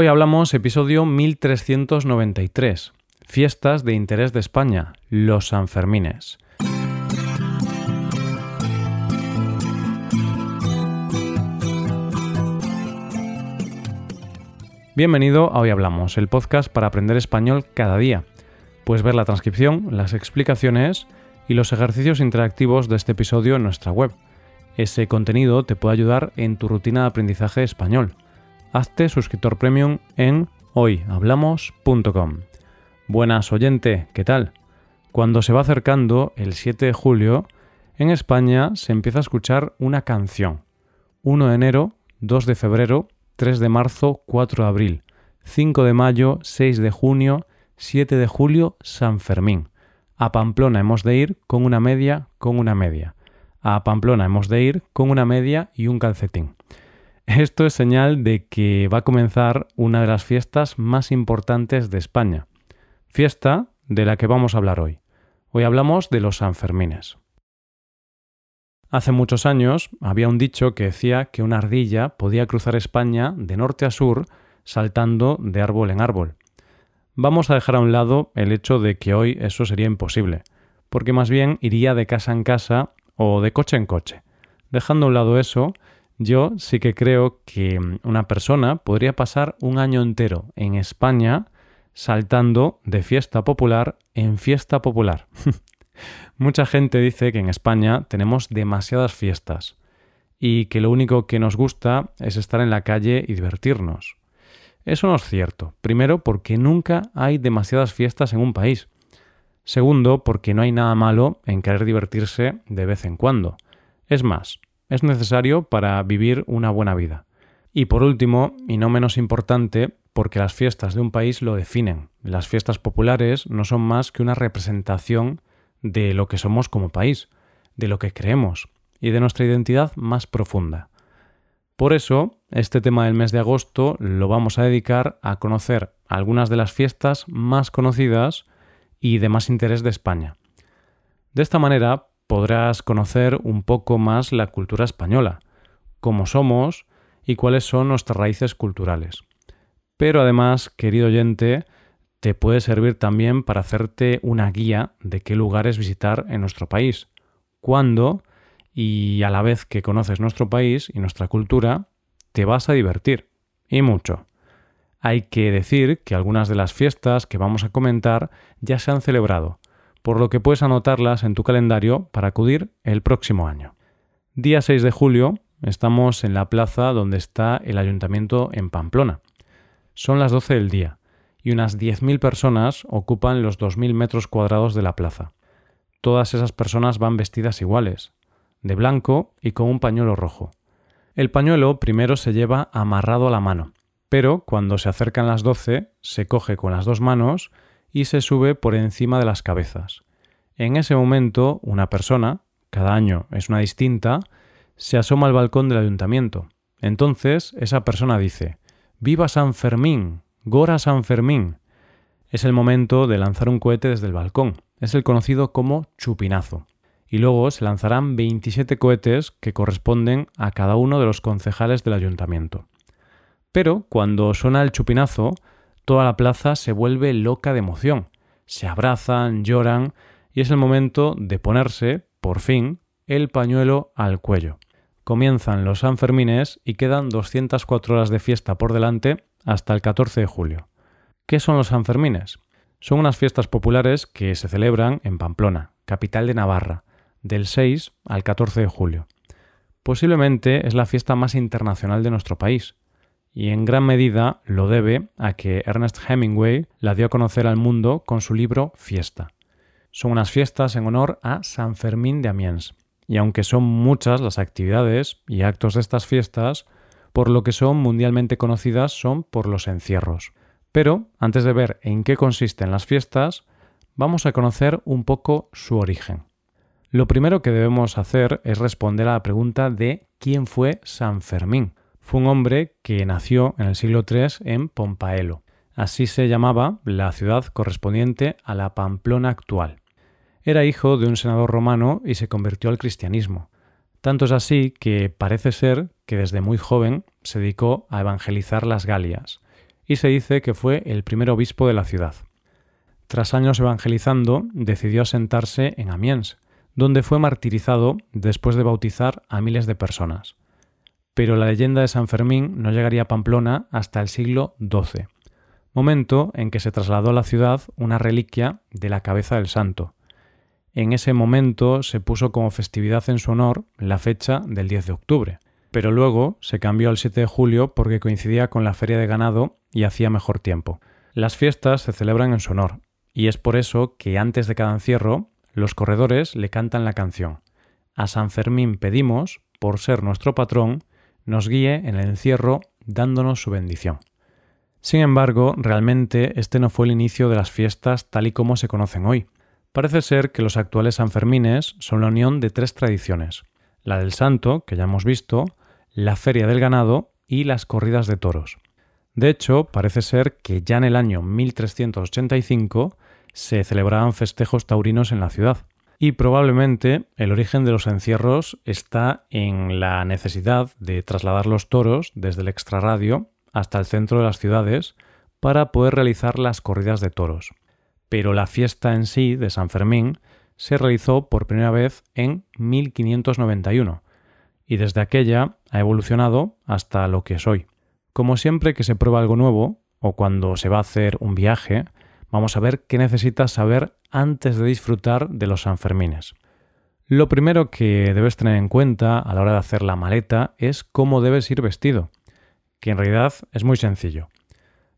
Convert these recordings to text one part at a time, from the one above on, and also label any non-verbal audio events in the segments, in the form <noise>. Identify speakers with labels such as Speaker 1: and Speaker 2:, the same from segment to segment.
Speaker 1: Hoy hablamos episodio 1393, Fiestas de Interés de España, los Sanfermines. Bienvenido a Hoy Hablamos, el podcast para aprender español cada día. Puedes ver la transcripción, las explicaciones y los ejercicios interactivos de este episodio en nuestra web. Ese contenido te puede ayudar en tu rutina de aprendizaje español. Hazte suscriptor premium en hoyhablamos.com. Buenas oyente, ¿qué tal? Cuando se va acercando el 7 de julio, en España se empieza a escuchar una canción. 1 de enero, 2 de febrero 3 de marzo, 4 de abril, 5 de mayo, 6 de junio, 7 de julio, San Fermín. A Pamplona hemos de ir con una media, con una media. A Pamplona hemos de ir con una media y un calcetín. Esto es señal de que va a comenzar una de las fiestas más importantes de España. Fiesta de la que vamos a hablar hoy. Hoy hablamos de los Sanfermines. Hace muchos años había un dicho que decía que una ardilla podía cruzar España de norte a sur saltando de árbol en árbol. Vamos a dejar a un lado el hecho de que hoy eso sería imposible, porque más bien iría de casa en casa o de coche en coche. Dejando a un lado eso, yo sí que creo que una persona podría pasar un año entero en España saltando de fiesta popular en fiesta popular. <laughs> Mucha gente dice que en España tenemos demasiadas fiestas y que lo único que nos gusta es estar en la calle y divertirnos. Eso no es cierto. Primero, porque nunca hay demasiadas fiestas en un país. Segundo, porque no hay nada malo en querer divertirse de vez en cuando. Es más, es necesario para vivir una buena vida. Y por último, y no menos importante, porque las fiestas de un país lo definen. Las fiestas populares no son más que una representación de lo que somos como país, de lo que creemos y de nuestra identidad más profunda. Por eso, este tema del mes de agosto lo vamos a dedicar a conocer algunas de las fiestas más conocidas y de más interés de España. De esta manera podrás conocer un poco más la cultura española, cómo somos y cuáles son nuestras raíces culturales. Pero además, querido oyente, te puede servir también para hacerte una guía de qué lugares visitar en nuestro país, cuándo y a la vez que conoces nuestro país y nuestra cultura, te vas a divertir. Y mucho. Hay que decir que algunas de las fiestas que vamos a comentar ya se han celebrado, por lo que puedes anotarlas en tu calendario para acudir el próximo año. Día 6 de julio estamos en la plaza donde está el ayuntamiento en Pamplona. Son las 12 del día y unas 10.000 personas ocupan los 2.000 metros cuadrados de la plaza. Todas esas personas van vestidas iguales, de blanco y con un pañuelo rojo. El pañuelo primero se lleva amarrado a la mano, pero cuando se acercan las 12 se coge con las dos manos y se sube por encima de las cabezas. En ese momento una persona, cada año es una distinta, se asoma al balcón del ayuntamiento. Entonces esa persona dice Viva San Fermín, Gora San Fermín. Es el momento de lanzar un cohete desde el balcón. Es el conocido como chupinazo. Y luego se lanzarán 27 cohetes que corresponden a cada uno de los concejales del ayuntamiento. Pero cuando suena el chupinazo, toda la plaza se vuelve loca de emoción. Se abrazan, lloran y es el momento de ponerse, por fin, el pañuelo al cuello. Comienzan los Sanfermines y quedan 204 horas de fiesta por delante hasta el 14 de julio. ¿Qué son los Sanfermines? Son unas fiestas populares que se celebran en Pamplona, capital de Navarra, del 6 al 14 de julio. Posiblemente es la fiesta más internacional de nuestro país, y en gran medida lo debe a que Ernest Hemingway la dio a conocer al mundo con su libro Fiesta. Son unas fiestas en honor a San Fermín de Amiens, y aunque son muchas las actividades y actos de estas fiestas, por lo que son mundialmente conocidas son por los encierros. Pero, antes de ver en qué consisten las fiestas, vamos a conocer un poco su origen. Lo primero que debemos hacer es responder a la pregunta de ¿quién fue San Fermín? Fue un hombre que nació en el siglo III en Pompaelo. Así se llamaba la ciudad correspondiente a la Pamplona actual. Era hijo de un senador romano y se convirtió al cristianismo. Tanto es así que parece ser que desde muy joven se dedicó a evangelizar las Galias, y se dice que fue el primer obispo de la ciudad. Tras años evangelizando, decidió asentarse en Amiens, donde fue martirizado después de bautizar a miles de personas. Pero la leyenda de San Fermín no llegaría a Pamplona hasta el siglo XII, momento en que se trasladó a la ciudad una reliquia de la cabeza del santo. En ese momento se puso como festividad en su honor la fecha del 10 de octubre, pero luego se cambió al 7 de julio porque coincidía con la feria de ganado y hacía mejor tiempo. Las fiestas se celebran en su honor, y es por eso que antes de cada encierro los corredores le cantan la canción. A San Fermín pedimos, por ser nuestro patrón, nos guíe en el encierro dándonos su bendición. Sin embargo, realmente este no fue el inicio de las fiestas tal y como se conocen hoy. Parece ser que los actuales Sanfermines son la unión de tres tradiciones, la del santo, que ya hemos visto, la feria del ganado y las corridas de toros. De hecho, parece ser que ya en el año 1385 se celebraban festejos taurinos en la ciudad. Y probablemente el origen de los encierros está en la necesidad de trasladar los toros desde el extrarradio hasta el centro de las ciudades para poder realizar las corridas de toros. Pero la fiesta en sí de San Fermín se realizó por primera vez en 1591 y desde aquella ha evolucionado hasta lo que es hoy. Como siempre que se prueba algo nuevo o cuando se va a hacer un viaje, vamos a ver qué necesitas saber antes de disfrutar de los Sanfermines. Lo primero que debes tener en cuenta a la hora de hacer la maleta es cómo debes ir vestido, que en realidad es muy sencillo.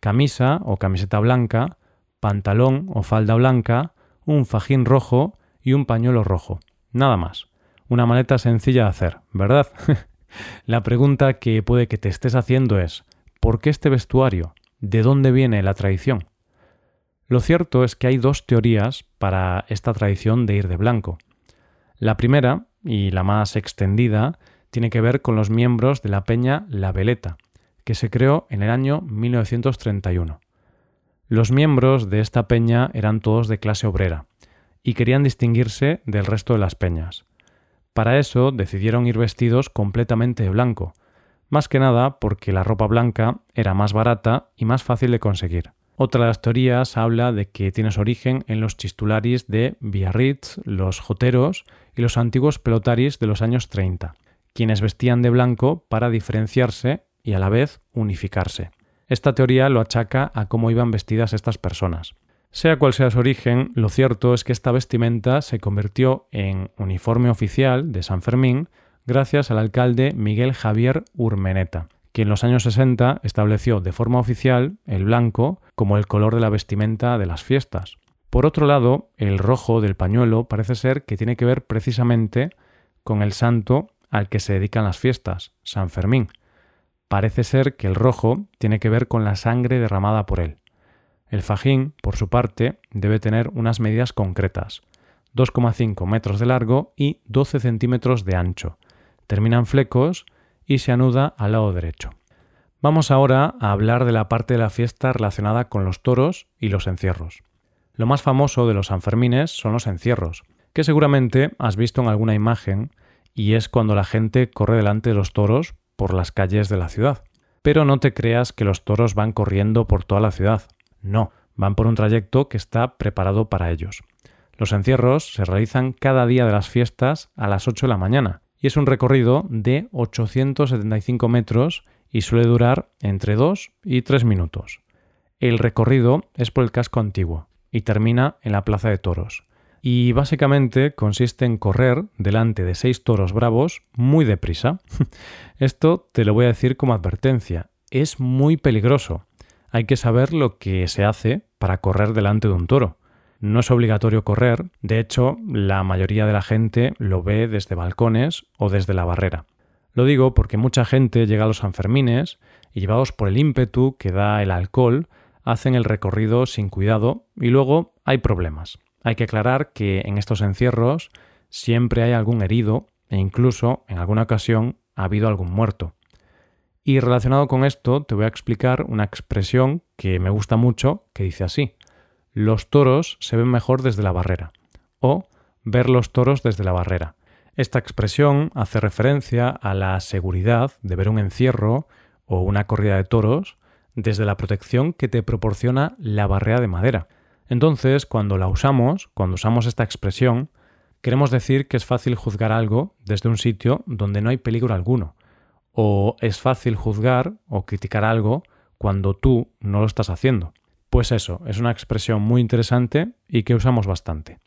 Speaker 1: Camisa o camiseta blanca, pantalón o falda blanca, un fajín rojo y un pañuelo rojo. Nada más. Una maleta sencilla de hacer, ¿verdad? <laughs> la pregunta que puede que te estés haciendo es ¿por qué este vestuario? ¿De dónde viene la tradición? Lo cierto es que hay dos teorías para esta tradición de ir de blanco. La primera, y la más extendida, tiene que ver con los miembros de la peña La Veleta, que se creó en el año 1931. Los miembros de esta peña eran todos de clase obrera y querían distinguirse del resto de las peñas. Para eso decidieron ir vestidos completamente de blanco, más que nada porque la ropa blanca era más barata y más fácil de conseguir. Otra de las teorías habla de que tiene su origen en los chistularis de Biarritz, los joteros y los antiguos pelotaris de los años 30, quienes vestían de blanco para diferenciarse y a la vez unificarse. Esta teoría lo achaca a cómo iban vestidas estas personas. Sea cual sea su origen, lo cierto es que esta vestimenta se convirtió en uniforme oficial de San Fermín gracias al alcalde Miguel Javier Urmeneta, que en los años 60 estableció de forma oficial el blanco como el color de la vestimenta de las fiestas. Por otro lado, el rojo del pañuelo parece ser que tiene que ver precisamente con el santo al que se dedican las fiestas, San Fermín. Parece ser que el rojo tiene que ver con la sangre derramada por él. El fajín, por su parte, debe tener unas medidas concretas, 2,5 metros de largo y 12 centímetros de ancho. Terminan flecos y se anuda al lado derecho. Vamos ahora a hablar de la parte de la fiesta relacionada con los toros y los encierros. Lo más famoso de los Sanfermines son los encierros, que seguramente has visto en alguna imagen, y es cuando la gente corre delante de los toros por las calles de la ciudad. Pero no te creas que los toros van corriendo por toda la ciudad. No, van por un trayecto que está preparado para ellos. Los encierros se realizan cada día de las fiestas a las 8 de la mañana y es un recorrido de 875 metros y suele durar entre 2 y 3 minutos. El recorrido es por el casco antiguo y termina en la Plaza de Toros. Y básicamente consiste en correr delante de seis toros bravos muy deprisa. <laughs> Esto te lo voy a decir como advertencia. Es muy peligroso. Hay que saber lo que se hace para correr delante de un toro. No es obligatorio correr, de hecho, la mayoría de la gente lo ve desde balcones o desde la barrera. Lo digo porque mucha gente llega a los Sanfermines y llevados por el ímpetu que da el alcohol, hacen el recorrido sin cuidado y luego hay problemas. Hay que aclarar que en estos encierros siempre hay algún herido e incluso en alguna ocasión ha habido algún muerto. Y relacionado con esto te voy a explicar una expresión que me gusta mucho que dice así los toros se ven mejor desde la barrera o ver los toros desde la barrera. Esta expresión hace referencia a la seguridad de ver un encierro o una corrida de toros desde la protección que te proporciona la barrera de madera. Entonces, cuando la usamos, cuando usamos esta expresión, queremos decir que es fácil juzgar algo desde un sitio donde no hay peligro alguno, o es fácil juzgar o criticar algo cuando tú no lo estás haciendo. Pues eso, es una expresión muy interesante y que usamos bastante.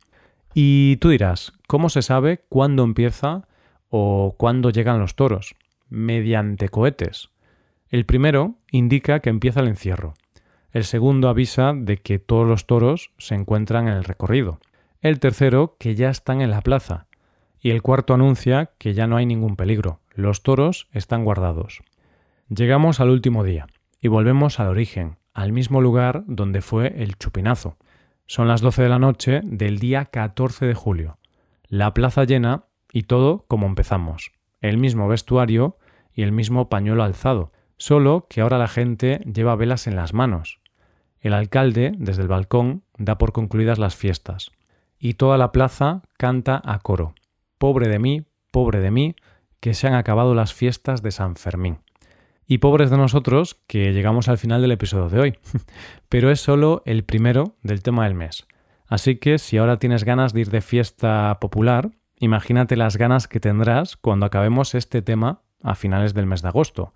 Speaker 1: Y tú dirás, ¿cómo se sabe cuándo empieza o cuándo llegan los toros? Mediante cohetes. El primero indica que empieza el encierro. El segundo avisa de que todos los toros se encuentran en el recorrido. El tercero que ya están en la plaza. Y el cuarto anuncia que ya no hay ningún peligro. Los toros están guardados. Llegamos al último día y volvemos al origen, al mismo lugar donde fue el chupinazo. Son las 12 de la noche del día 14 de julio. La plaza llena y todo como empezamos. El mismo vestuario y el mismo pañuelo alzado, solo que ahora la gente lleva velas en las manos. El alcalde, desde el balcón, da por concluidas las fiestas. Y toda la plaza canta a coro. Pobre de mí, pobre de mí, que se han acabado las fiestas de San Fermín. Y pobres de nosotros que llegamos al final del episodio de hoy. <laughs> Pero es solo el primero del tema del mes. Así que si ahora tienes ganas de ir de fiesta popular, imagínate las ganas que tendrás cuando acabemos este tema a finales del mes de agosto.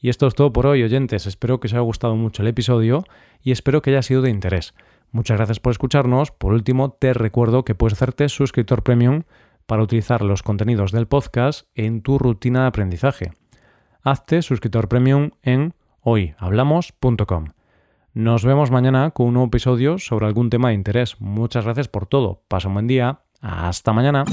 Speaker 1: Y esto es todo por hoy, oyentes. Espero que os haya gustado mucho el episodio y espero que haya sido de interés. Muchas gracias por escucharnos. Por último, te recuerdo que puedes hacerte suscriptor premium para utilizar los contenidos del podcast en tu rutina de aprendizaje hazte suscriptor premium en hoyhablamos.com. Nos vemos mañana con un nuevo episodio sobre algún tema de interés. Muchas gracias por todo. Pasa un buen día. Hasta mañana.